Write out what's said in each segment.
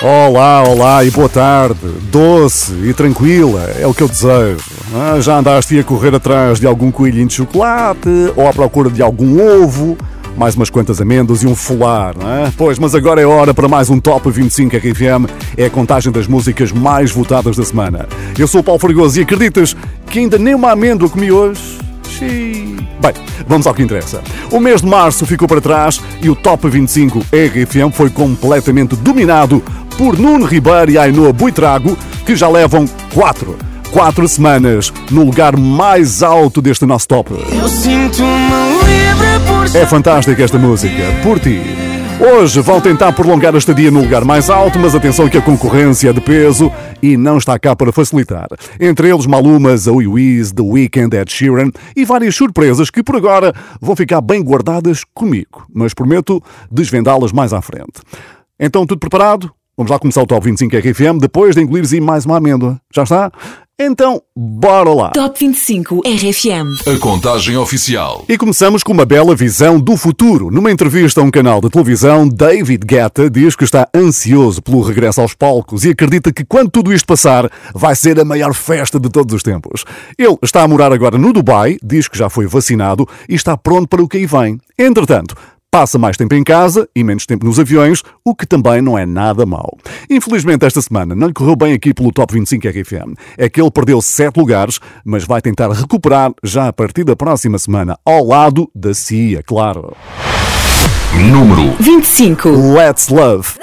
Olá, olá e boa tarde. Doce e tranquila é o que eu desejo. Ah, já andaste a correr atrás de algum coelhinho de chocolate ou à procura de algum ovo? Mais umas quantas amêndoas e um folar, não é? Pois, mas agora é hora para mais um Top 25 RFM. É a contagem das músicas mais votadas da semana. Eu sou o Paulo Fregoso e acreditas que ainda nem uma amêndoa comi hoje? Xiii. Bem, vamos ao que interessa. O mês de março ficou para trás e o Top 25 RFM foi completamente dominado por Nuno Ribeiro e Ainhoa Buitrago, que já levam quatro, quatro semanas no lugar mais alto deste nosso top. É fantástica esta música, por ti. Hoje vão tentar prolongar a estadia no lugar mais alto, mas atenção que a concorrência é de peso e não está cá para facilitar. Entre eles Malumas, a Wiz, The Weeknd, Ed Sheeran e várias surpresas que por agora vão ficar bem guardadas comigo, mas prometo desvendá-las mais à frente. Então tudo preparado? Vamos lá começar o Top 25 RFM depois de engolires aí mais uma amêndoa. Já está? Então, bora lá! Top 25 RFM. A contagem oficial. E começamos com uma bela visão do futuro. Numa entrevista a um canal de televisão, David Guetta diz que está ansioso pelo regresso aos palcos e acredita que quando tudo isto passar, vai ser a maior festa de todos os tempos. Ele está a morar agora no Dubai, diz que já foi vacinado e está pronto para o que aí vem. Entretanto, Passa mais tempo em casa e menos tempo nos aviões, o que também não é nada mau. Infelizmente, esta semana não lhe correu bem aqui pelo Top 25 RFM. É que ele perdeu 7 lugares, mas vai tentar recuperar já a partir da próxima semana, ao lado da CIA, claro. Número 25. Let's Love.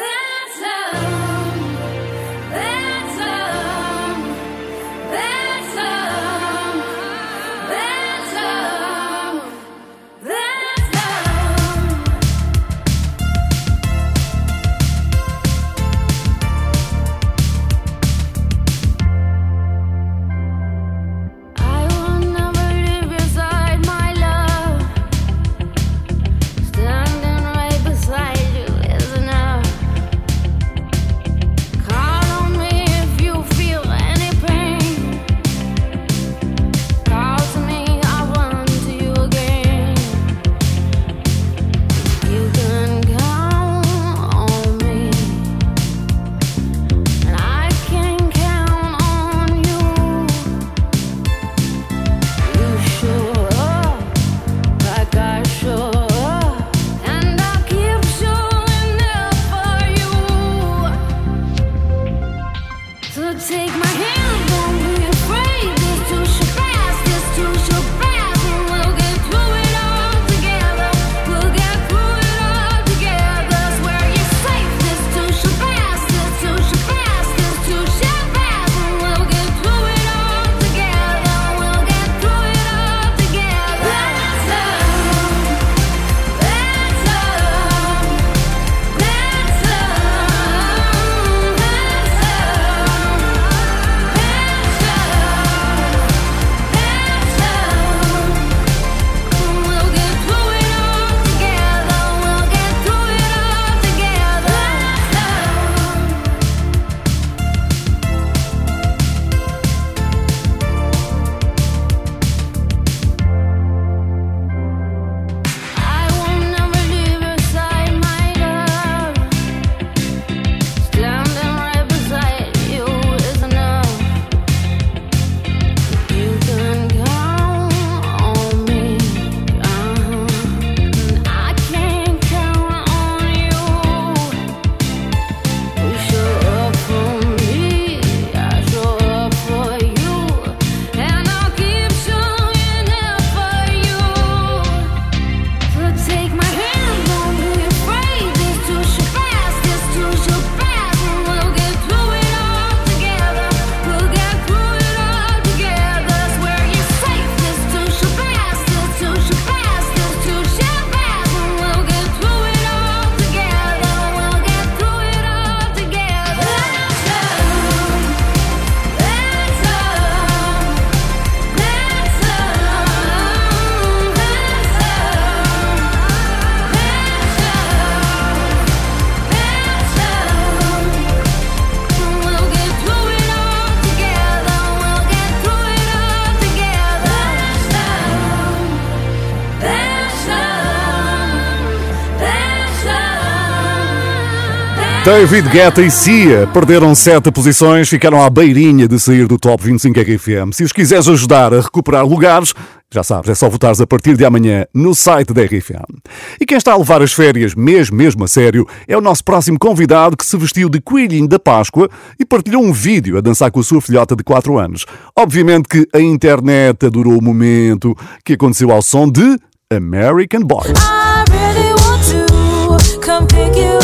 David Guetta e Cia perderam sete posições, ficaram à beirinha de sair do Top 25 RFM. Se os quiseres ajudar a recuperar lugares, já sabes, é só votares a partir de amanhã no site da RFM. E quem está a levar as férias mesmo, mesmo a sério, é o nosso próximo convidado que se vestiu de coelhinho da Páscoa e partilhou um vídeo a dançar com a sua filhota de 4 anos. Obviamente que a internet adorou o momento que aconteceu ao som de American Boy. I really want to come pick you.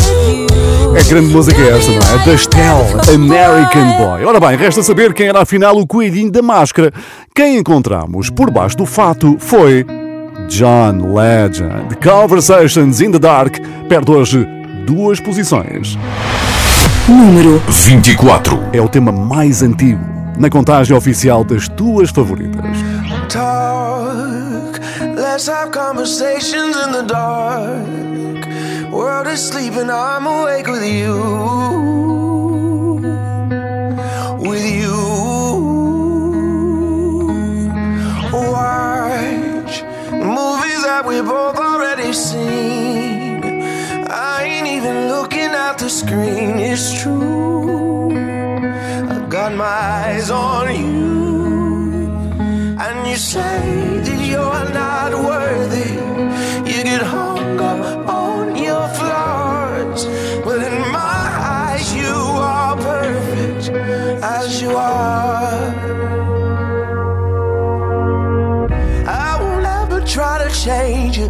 É grande música esta, não é? Da Estelle, American Boy. Ora bem, resta saber quem era afinal o coelhinho da máscara. Quem encontramos por baixo do fato foi John Legend. Conversations in the Dark perde hoje duas posições. Número 24. É o tema mais antigo na contagem oficial das tuas favoritas. talk. Let's have conversations in the dark. World is sleeping, I'm awake with you. With you. Watch movies that we both already seen. I ain't even looking at the screen, it's true. I've got my eyes on you. And you say that you're not worthy. You get hung up on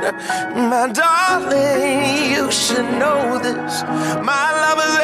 My darling, you should know this. My love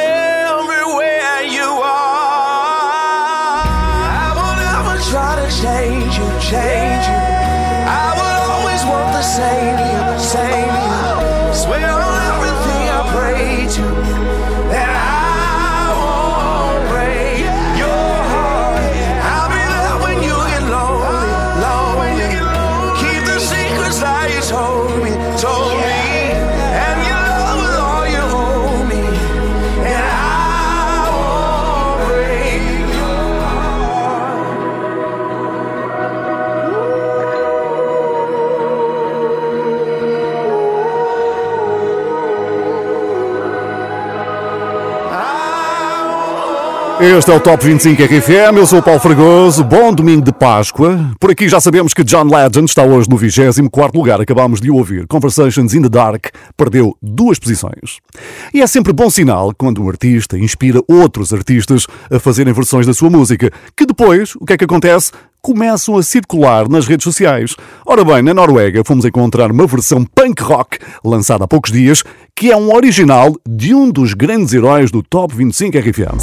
Este é o Top 25 RFM, eu sou o Paulo Fragoso, bom domingo de Páscoa. Por aqui já sabemos que John Legend está hoje no 24 lugar, acabámos de ouvir. Conversations in the Dark perdeu duas posições. E é sempre bom sinal quando um artista inspira outros artistas a fazerem versões da sua música, que depois, o que é que acontece? começam a circular nas redes sociais. Ora bem, na Noruega fomos encontrar uma versão punk rock lançada há poucos dias, que é um original de um dos grandes heróis do Top 25 RFM.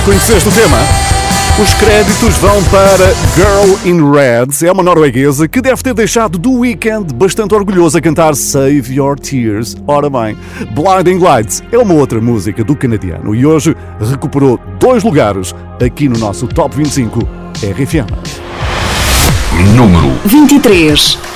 Reconheceste o tema? Os créditos vão para Girl in Red, é uma norueguesa que deve ter deixado do weekend bastante orgulhosa a cantar Save Your Tears. Ora bem, Blinding Lights é uma outra música do canadiano e hoje recuperou dois lugares aqui no nosso Top 25 RFM. Número 23.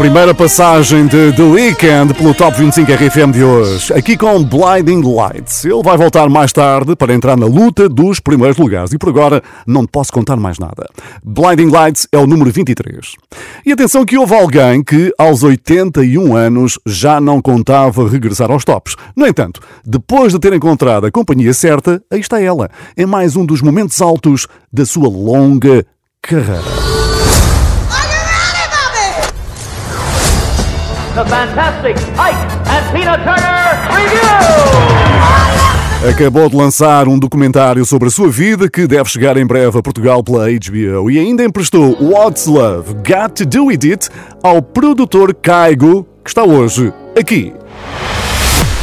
Primeira passagem de The Weekend pelo Top 25 RFM de hoje, aqui com Blinding Lights. Ele vai voltar mais tarde para entrar na luta dos primeiros lugares e por agora não posso contar mais nada. Blinding Lights é o número 23. E atenção que houve alguém que aos 81 anos já não contava regressar aos tops. No entanto, depois de ter encontrado a companhia certa, aí está ela, em mais um dos momentos altos da sua longa carreira. The Fantastic Ike and Tina Turner Review! Acabou de lançar um documentário sobre a sua vida que deve chegar em breve a Portugal pela HBO e ainda emprestou What's Love, Got to Do With It ao produtor Caigo, que está hoje aqui.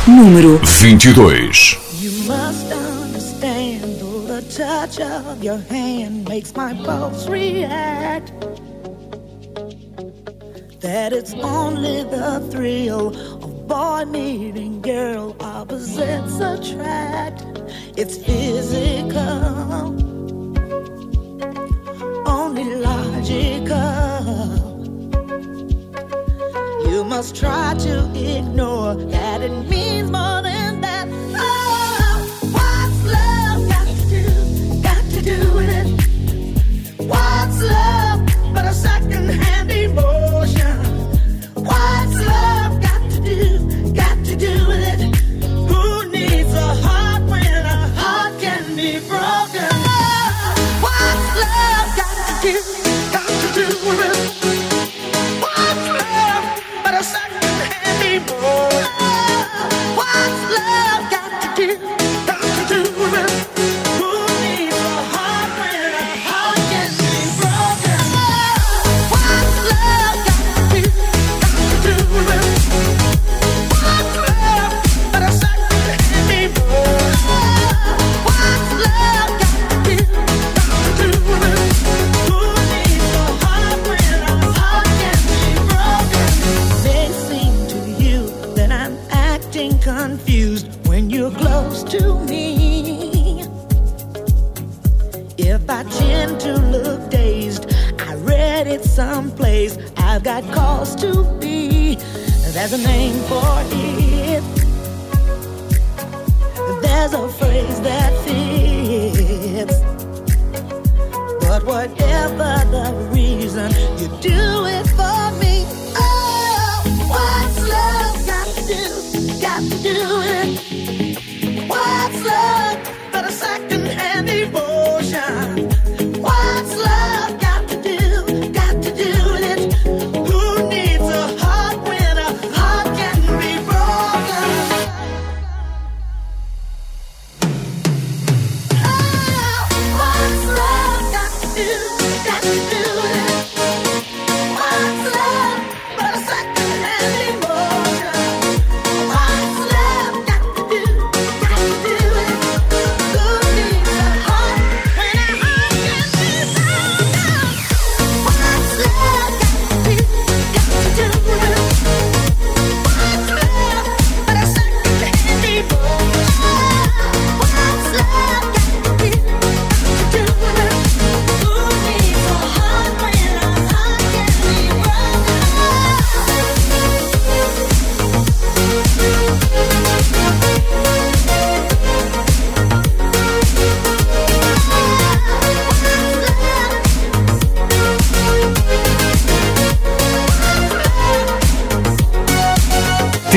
Número 22. You must understand, the touch of your hand makes my pulse react. That it's only the thrill of boy meeting girl opposites attract. It's physical, only logical. You must try to ignore that it means more than that. Oh, what's love got to? Got to do with it? What's love but a second-hand emotion? What's love got to do? Got to do with it?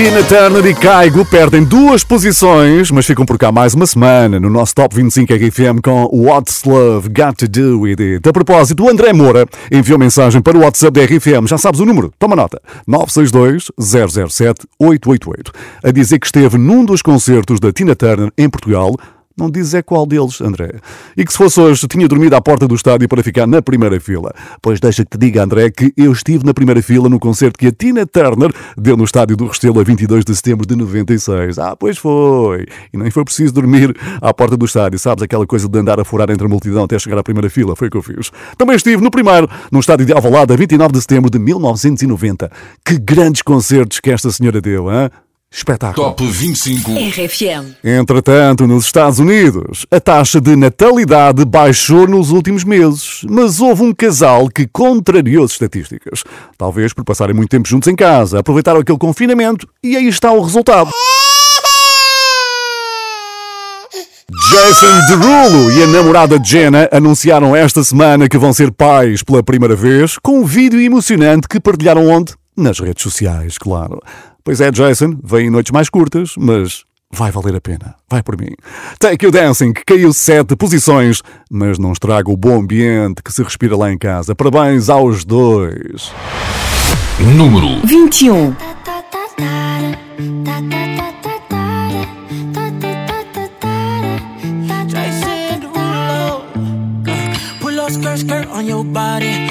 Tina Turner e Caigo perdem duas posições, mas ficam por cá mais uma semana no nosso Top 25 RFM com What's Love Got to Do With It. A propósito, o André Moura enviou mensagem para o WhatsApp da RFM. Já sabes o número? Toma nota. 962-007-888. A dizer que esteve num dos concertos da Tina Turner em Portugal não diz é qual deles, André. E que se fosse hoje, tinha dormido à porta do estádio para ficar na primeira fila. Pois deixa que te diga, André, que eu estive na primeira fila no concerto que a Tina Turner deu no estádio do Restelo a 22 de setembro de 96. Ah, pois foi. E nem foi preciso dormir à porta do estádio. Sabes, aquela coisa de andar a furar entre a multidão até chegar à primeira fila. Foi o que eu fiz. Também estive no primeiro, no estádio de Alvalade, a 29 de setembro de 1990. Que grandes concertos que esta senhora deu, hein? Espetáculo. Top 25. RFM. Entretanto, nos Estados Unidos, a taxa de natalidade baixou nos últimos meses, mas houve um casal que contrariou as estatísticas. Talvez por passarem muito tempo juntos em casa, aproveitaram aquele confinamento e aí está o resultado. Jason Derulo e a namorada Jenna anunciaram esta semana que vão ser pais pela primeira vez, com um vídeo emocionante que partilharam onde? Nas redes sociais, claro. Pois é, Jason, vem em noites mais curtas, mas vai valer a pena. Vai por mim. Take You Dancing, que caiu sete posições, mas não estraga o bom ambiente que se respira lá em casa. Parabéns aos dois. Número 21. Jason Derulo. Pull up skirt, skirt on your body.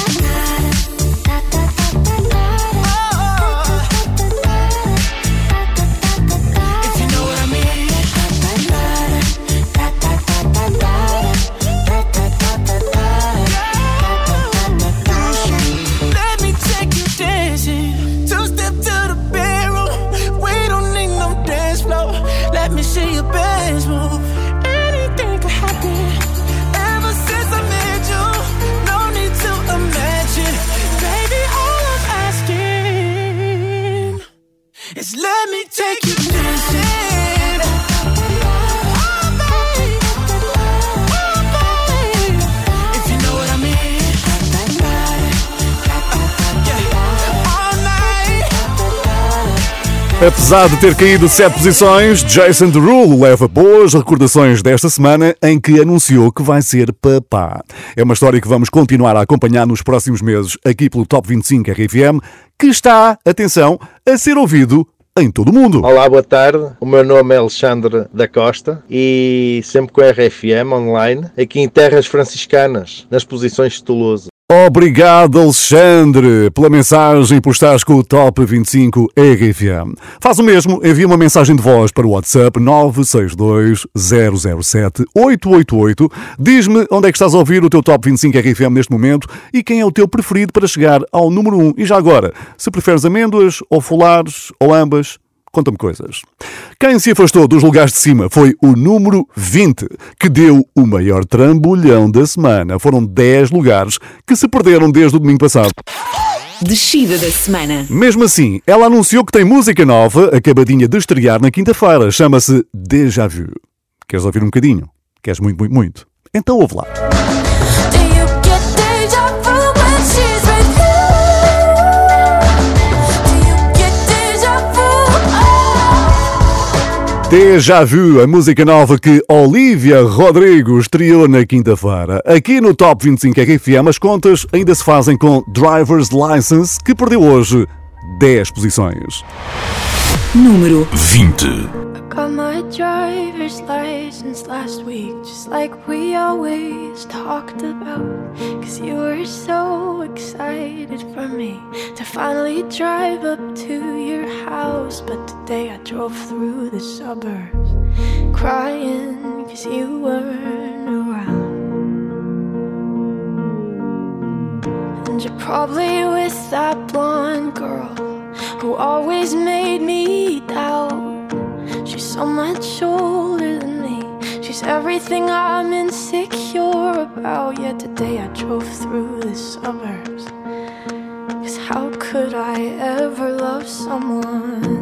Apesar de ter caído sete posições, Jason Derulo leva boas recordações desta semana em que anunciou que vai ser papá. É uma história que vamos continuar a acompanhar nos próximos meses aqui pelo Top 25 RFM, que está, atenção, a ser ouvido em todo o mundo. Olá, boa tarde. O meu nome é Alexandre da Costa e sempre com a RFM online, aqui em Terras Franciscanas, nas posições de Toulouse. Obrigado, Alexandre, pela mensagem e por estares com o Top 25 RFM. Faz o mesmo, envia uma mensagem de voz para o WhatsApp 962 007 888. Diz-me onde é que estás a ouvir o teu Top 25 RFM neste momento e quem é o teu preferido para chegar ao número 1. E já agora, se preferes amêndoas ou folares ou ambas, Conta-me coisas. Quem se afastou dos lugares de cima foi o número 20, que deu o maior trambolhão da semana. Foram 10 lugares que se perderam desde o domingo passado. Descida da semana. Mesmo assim, ela anunciou que tem música nova, acabadinha de estrear na quinta-feira. Chama-se Déjà Vu. Queres ouvir um bocadinho? Queres muito, muito, muito? Então ouve lá. Déjà Vu, a música nova que Olivia Rodrigo estreou na quinta-feira. Aqui no Top 25 RFM, as contas ainda se fazem com Driver's License, que perdeu hoje 10 posições. Número 20. Got my driver's license last week, just like we always talked about. Cause you were so excited for me to finally drive up to your house. But today I drove through the suburbs crying cause you weren't around. And you're probably with that blonde girl who always made me doubt. She's so much older than me. She's everything I'm insecure about. Yet today I drove through the suburbs. Cause how could I ever love someone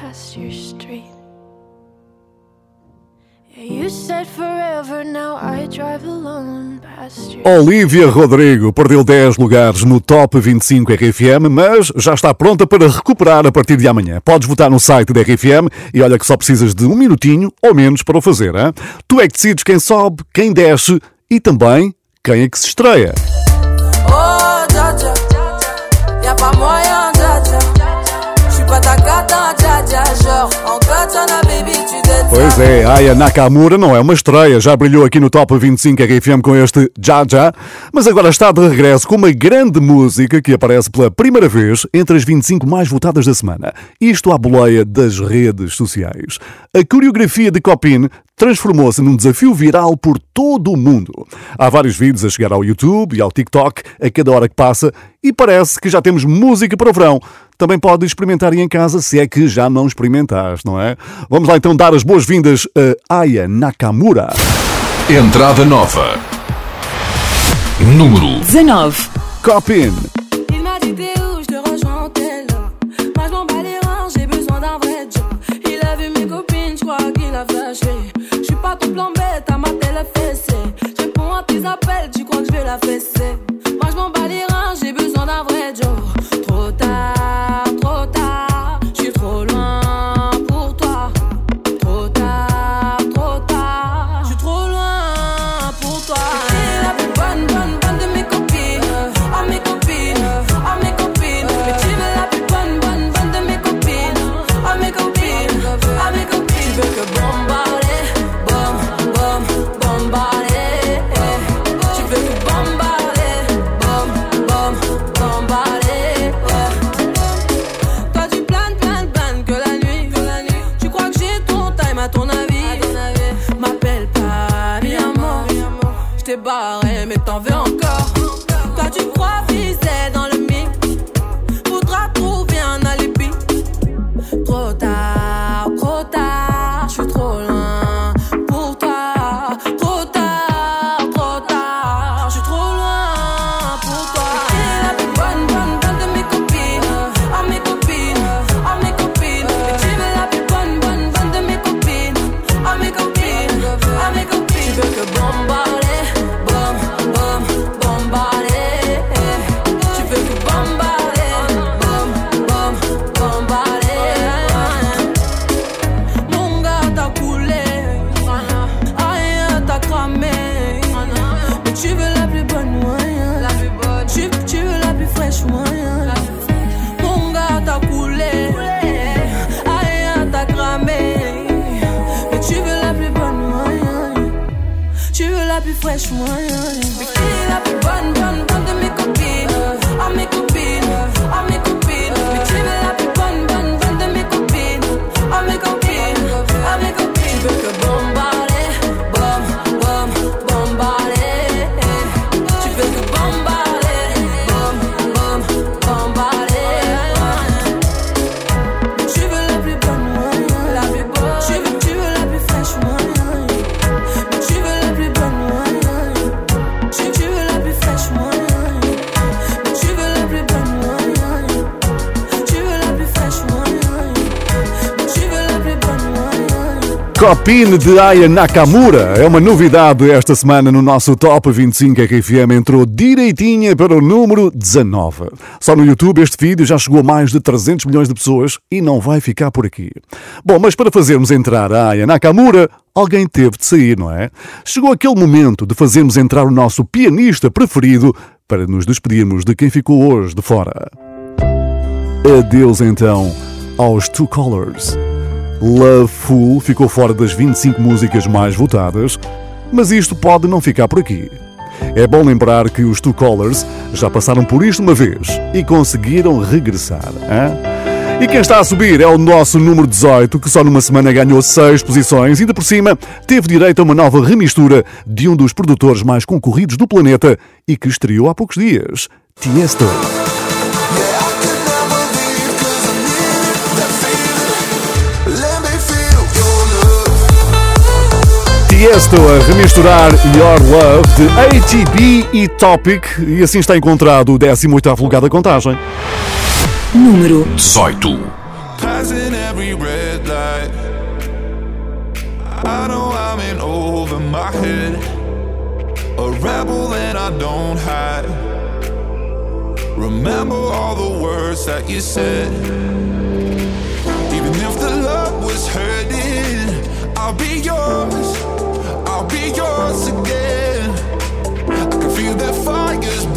past your street. Olivia Rodrigo perdeu 10 lugares no Top 25 RFM, mas já está pronta para recuperar a partir de amanhã. Podes votar no site da RFM e olha que só precisas de um minutinho ou menos para o fazer. Hein? Tu é que decides quem sobe, quem desce e também quem é que se estreia. Pois é, Aya Nakamura não é uma estreia, já brilhou aqui no Top 25 RFM com este Já Já, mas agora está de regresso com uma grande música que aparece pela primeira vez entre as 25 mais votadas da semana. Isto à boleia das redes sociais. A coreografia de Copin transformou-se num desafio viral por todo o mundo. Há vários vídeos a chegar ao YouTube e ao TikTok a cada hora que passa e parece que já temos música para o verão também pode experimentar aí em casa se é que já não experimentaste, não é? Vamos lá então dar as boas-vindas a Aya Nakamura. Entrada nova. Número 19. Copin. Je suis pas ton plan bête à ma télé fessée. Je réponds à tes appels, tu crois que je vais la fesser. Copine de Aya Nakamura é uma novidade esta semana no nosso Top 25 RFM. Entrou direitinha para o número 19. Só no YouTube este vídeo já chegou a mais de 300 milhões de pessoas e não vai ficar por aqui. Bom, mas para fazermos entrar a Aya Nakamura, alguém teve de sair, não é? Chegou aquele momento de fazermos entrar o nosso pianista preferido para nos despedirmos de quem ficou hoje de fora. Adeus então aos Two Colors. Love Fool ficou fora das 25 músicas mais votadas, mas isto pode não ficar por aqui. É bom lembrar que os Two Colors já passaram por isto uma vez e conseguiram regressar. Hein? E quem está a subir é o nosso número 18, que só numa semana ganhou 6 posições e, de por cima, teve direito a uma nova remistura de um dos produtores mais concorridos do planeta e que estreou há poucos dias, Tiesto. Tiesto a remisturar Your Love de ATB e Topic e assim está encontrado o 18º lugar da contagem. Número 18. Passing every red light. I know I'm in over my head. A rebel and I don't hide. Remember all the words that you said. Even if the love was hurting, I'll be yours. Be yours again. I can feel that fire's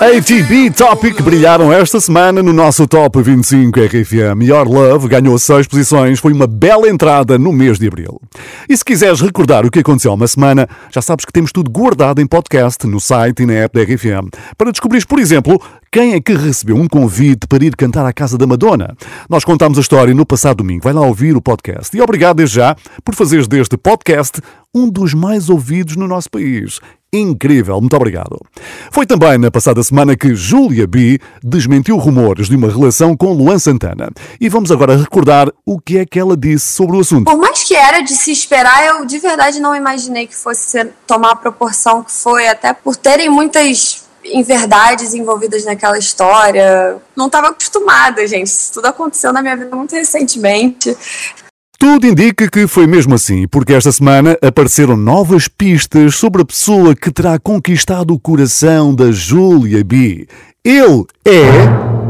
ATB Topic brilharam esta semana no nosso Top 25 RFM. Your Love ganhou 6 posições, foi uma bela entrada no mês de abril. E se quiseres recordar o que aconteceu há uma semana, já sabes que temos tudo guardado em podcast no site e na app da RFM. Para descobrires, por exemplo, quem é que recebeu um convite para ir cantar à casa da Madonna. Nós contámos a história no passado domingo. Vai lá ouvir o podcast. E obrigado desde já por fazeres deste podcast um dos mais ouvidos no nosso país. Incrível, muito obrigado. Foi também na passada semana que Julia B desmentiu rumores de uma relação com Luan Santana. E vamos agora recordar o que é que ela disse sobre o assunto. Por mais que era de se esperar, eu de verdade não imaginei que fosse tomar a proporção que foi, até por terem muitas inverdades envolvidas naquela história. Não estava acostumada, gente. Isso tudo aconteceu na minha vida muito recentemente. Tudo indica que foi mesmo assim, porque esta semana apareceram novas pistas sobre a pessoa que terá conquistado o coração da Julia B. Ele é.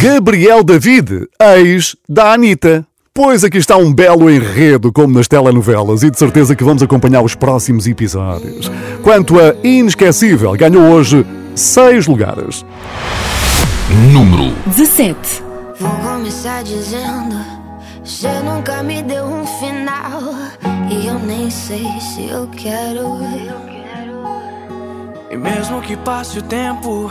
Gabriel David, ex da Anitta. Pois aqui está um belo enredo, como nas telenovelas, e de certeza que vamos acompanhar os próximos episódios. Quanto a Inesquecível, ganhou hoje seis lugares. Número 17. Vou começar dizendo: Você nunca me deu um final. E eu nem sei se eu quero. E mesmo que passe o tempo,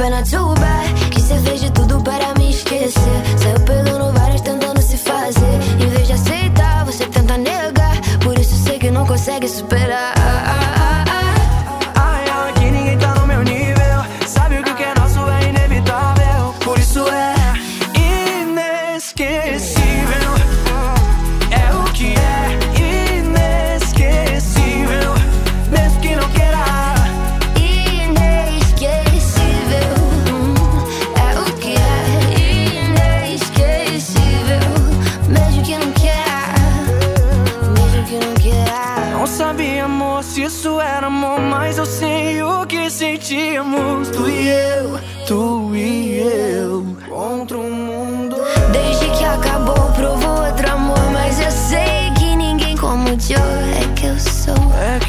pena too bad Que cê fez de tudo para me esquecer. Saiu pegando várias tentando se fazer. Em vez de aceitar, você tenta negar. Por isso sei que não consegue superar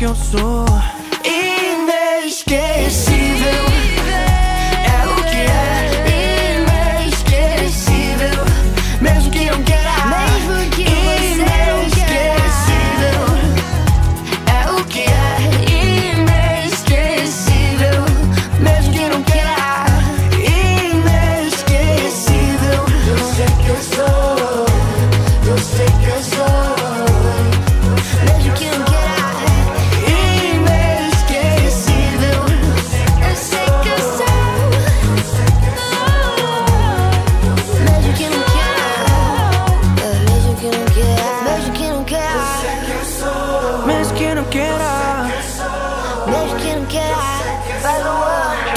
que eu sou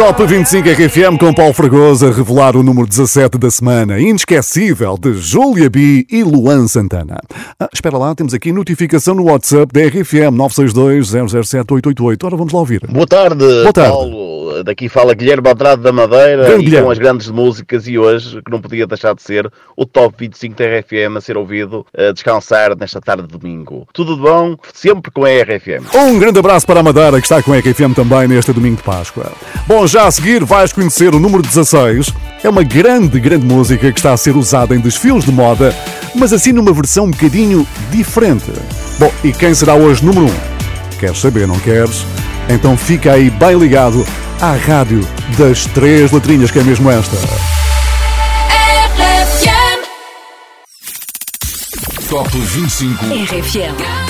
Top 25 RFM com Paulo Fragoso a revelar o número 17 da semana. Inesquecível de Júlia B e Luan Santana. Ah, espera lá, temos aqui notificação no WhatsApp da RFM 962 007 888. Ora, vamos lá ouvir. Boa tarde, Boa tarde. Paulo. Daqui fala Guilherme Andrade da Madeira Grande e Guilherme. com as grandes músicas e hoje, que não podia deixar de ser, o Top 25 da RFM a ser ouvido a descansar nesta tarde de domingo. Tudo de bom, sempre com a RFM. Um grande abraço para a Madeira, que está com a RFM também neste domingo de Páscoa. Bom, já a seguir vais conhecer o número 16. É uma grande, grande música que está a ser usada em desfiles de moda, mas assim numa versão um bocadinho diferente. Bom, e quem será hoje número 1? Queres saber, não queres? Então fica aí bem ligado à rádio das três letrinhas, que é mesmo esta. Top 25. RFM.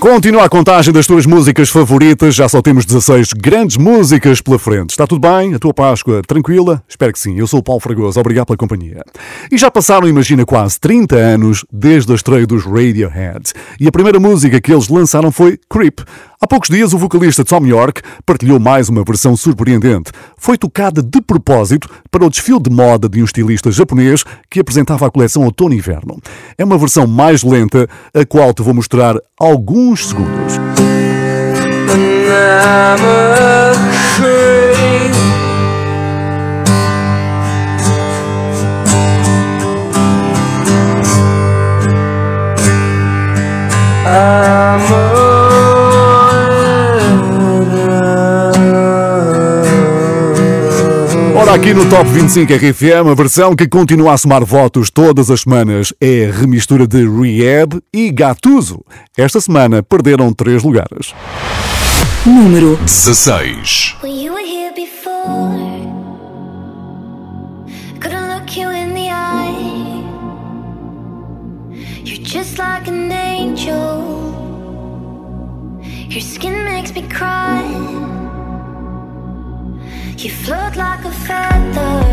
Continua a contagem das tuas músicas favoritas, já só temos 16 grandes músicas pela frente. Está tudo bem? A tua Páscoa tranquila? Espero que sim. Eu sou o Paulo Fragoso, obrigado pela companhia. E já passaram, imagina, quase 30 anos desde a estreia dos Radiohead. E a primeira música que eles lançaram foi Creep. Há poucos dias, o vocalista Tom York partilhou mais uma versão surpreendente. Foi tocada de propósito para o desfile de moda de um estilista japonês que apresentava a coleção Outono e Inverno. É uma versão mais lenta, a qual te vou mostrar alguns segundos. Ora, aqui no Top 25 RFM, a versão que continua a somar votos todas as semanas é a remistura de Rehab e Gatuso. Esta semana perderam três lugares. Número 16. When you were here before, couldn't look you in the eye. You're just like an angel. Your skin makes me cry. You float like a feather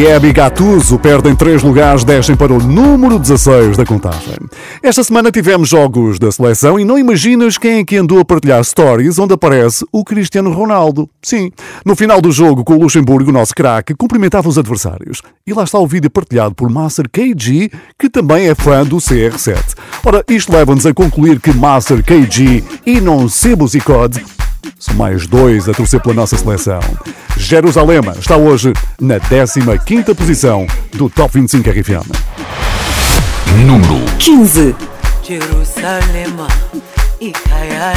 Rehab e Gattuso perdem 3 lugares, descem para o número 16 da contagem. Esta semana tivemos jogos da seleção e não imaginas quem é que andou a partilhar stories onde aparece o Cristiano Ronaldo. Sim, no final do jogo com o Luxemburgo, o nosso craque cumprimentava os adversários. E lá está o vídeo partilhado por Master KG, que também é fã do CR7. Ora, isto leva-nos a concluir que Master KG e non Sebus e Cod são mais dois a torcer pela nossa seleção. Jerusalema está hoje na 15ª posição do Top 25 RFM. Número 15. Jerusalema ikhaya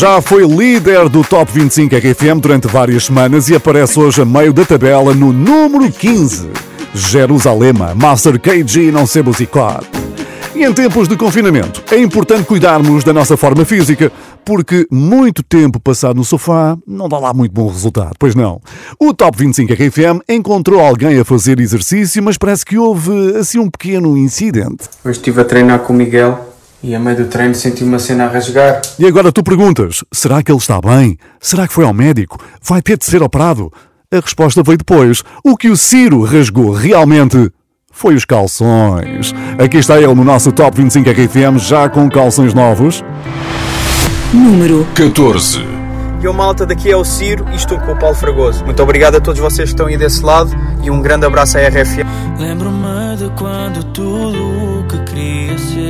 Já foi líder do Top 25 RFM durante várias semanas e aparece hoje a meio da tabela no número 15. Jerusalema, Master KG não se musicote. E em tempos de confinamento, é importante cuidarmos da nossa forma física, porque muito tempo passado no sofá não dá lá muito bom resultado, pois não. O Top 25 RFM encontrou alguém a fazer exercício, mas parece que houve assim um pequeno incidente. Hoje estive a treinar com o Miguel e a meio do treino senti uma cena a rasgar. E agora tu perguntas: será que ele está bem? Será que foi ao médico? Vai ter de ser operado? A resposta veio depois. O que o Ciro rasgou realmente foi os calções. Aqui está ele no nosso Top 25 RFM, já com calções novos. Número 14. E o malta daqui é o Ciro e estou com o Paulo Fragoso. Muito obrigado a todos vocês que estão aí desse lado e um grande abraço à RFM. Lembro-me de quando tudo o que queria ser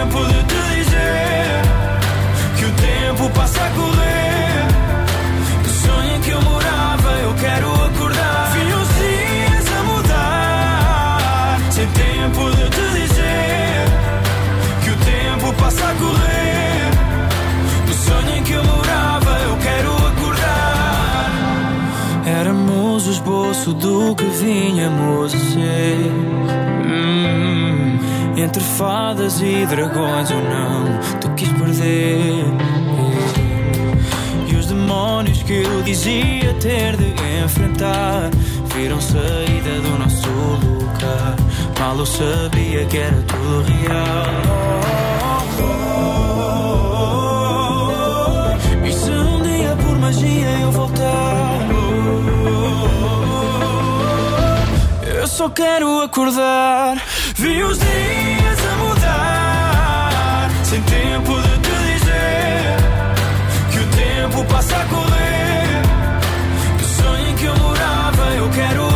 tempo de te dizer que o tempo passa a correr. Do sonho em que eu morava, eu quero acordar. Vi os dias a mudar, sem tempo de te dizer que o tempo passa a correr. Do sonho em que eu morava, eu quero acordar. Éramos o esboço do que vinhamos a ser. Entre fadas e dragões ou não, tu quis perder. E os demónios que eu dizia ter de enfrentar viram saída do nosso lugar. Mal eu sabia que era tudo real. E se um dia por magia eu voltar? Eu só quero acordar. Vi os dias a mudar, sem tempo de te dizer que o tempo passa a correr. Do sonho em que eu morava, eu quero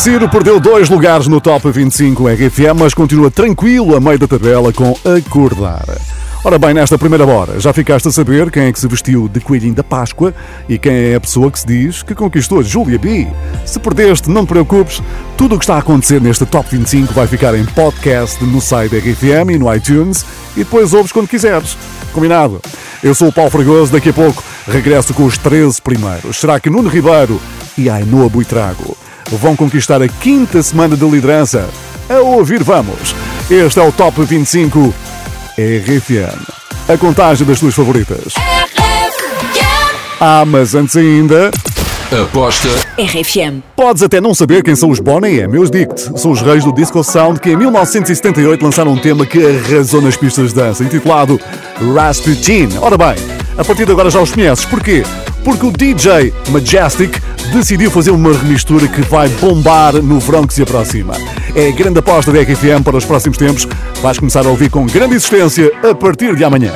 Ciro perdeu dois lugares no Top 25 RFM, mas continua tranquilo a meio da tabela com Acordar. Ora bem, nesta primeira hora, já ficaste a saber quem é que se vestiu de coelhinho da Páscoa e quem é a pessoa que se diz que conquistou Julia B. Se perdeste, não te preocupes, tudo o que está a acontecer neste Top 25 vai ficar em podcast no site da RFM e no iTunes e depois ouves quando quiseres. Combinado? Eu sou o Paulo Fregoso, daqui a pouco regresso com os 13 primeiros. Será que Nuno Ribeiro e Ainoa Buitrago vão conquistar a quinta semana de liderança? A ouvir vamos! Este é o Top 25 RFM. A contagem das tuas favoritas. Ah, mas antes ainda. Aposta RFM. Podes até não saber quem são os Bonnie M, eu digo-te. São os reis do Disco Sound que em 1978 lançaram um tema que arrasou nas pistas de dança, intitulado Rasputin. Ora bem, a partir de agora já os conheces. Porquê? Porque o DJ Majestic decidiu fazer uma remistura que vai bombar no verão que se aproxima. É a grande aposta da RFM para os próximos tempos. Vais começar a ouvir com grande existência a partir de amanhã.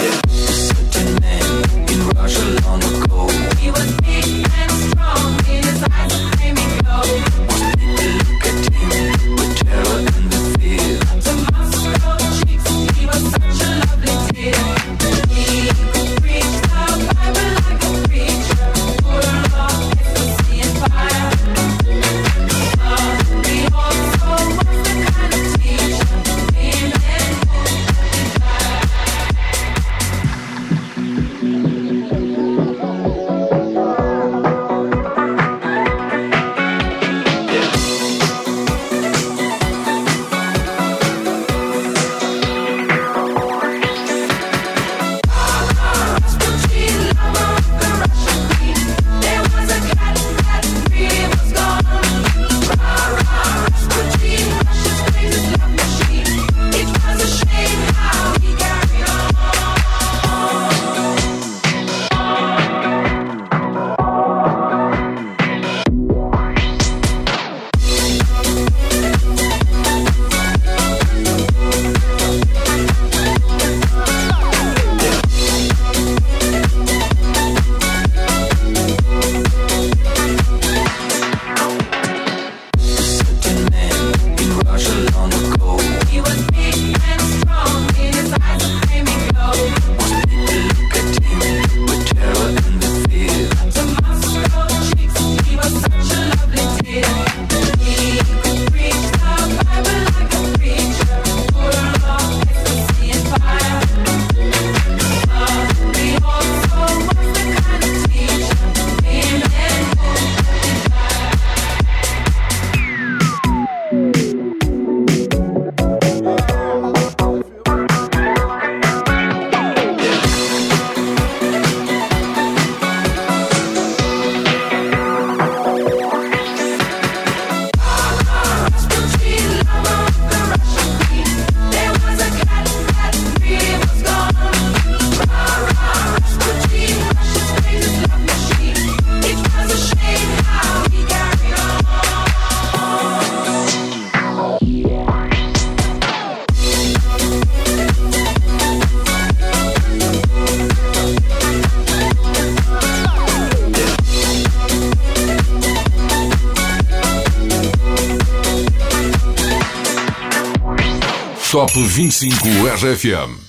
Top 25 RFM.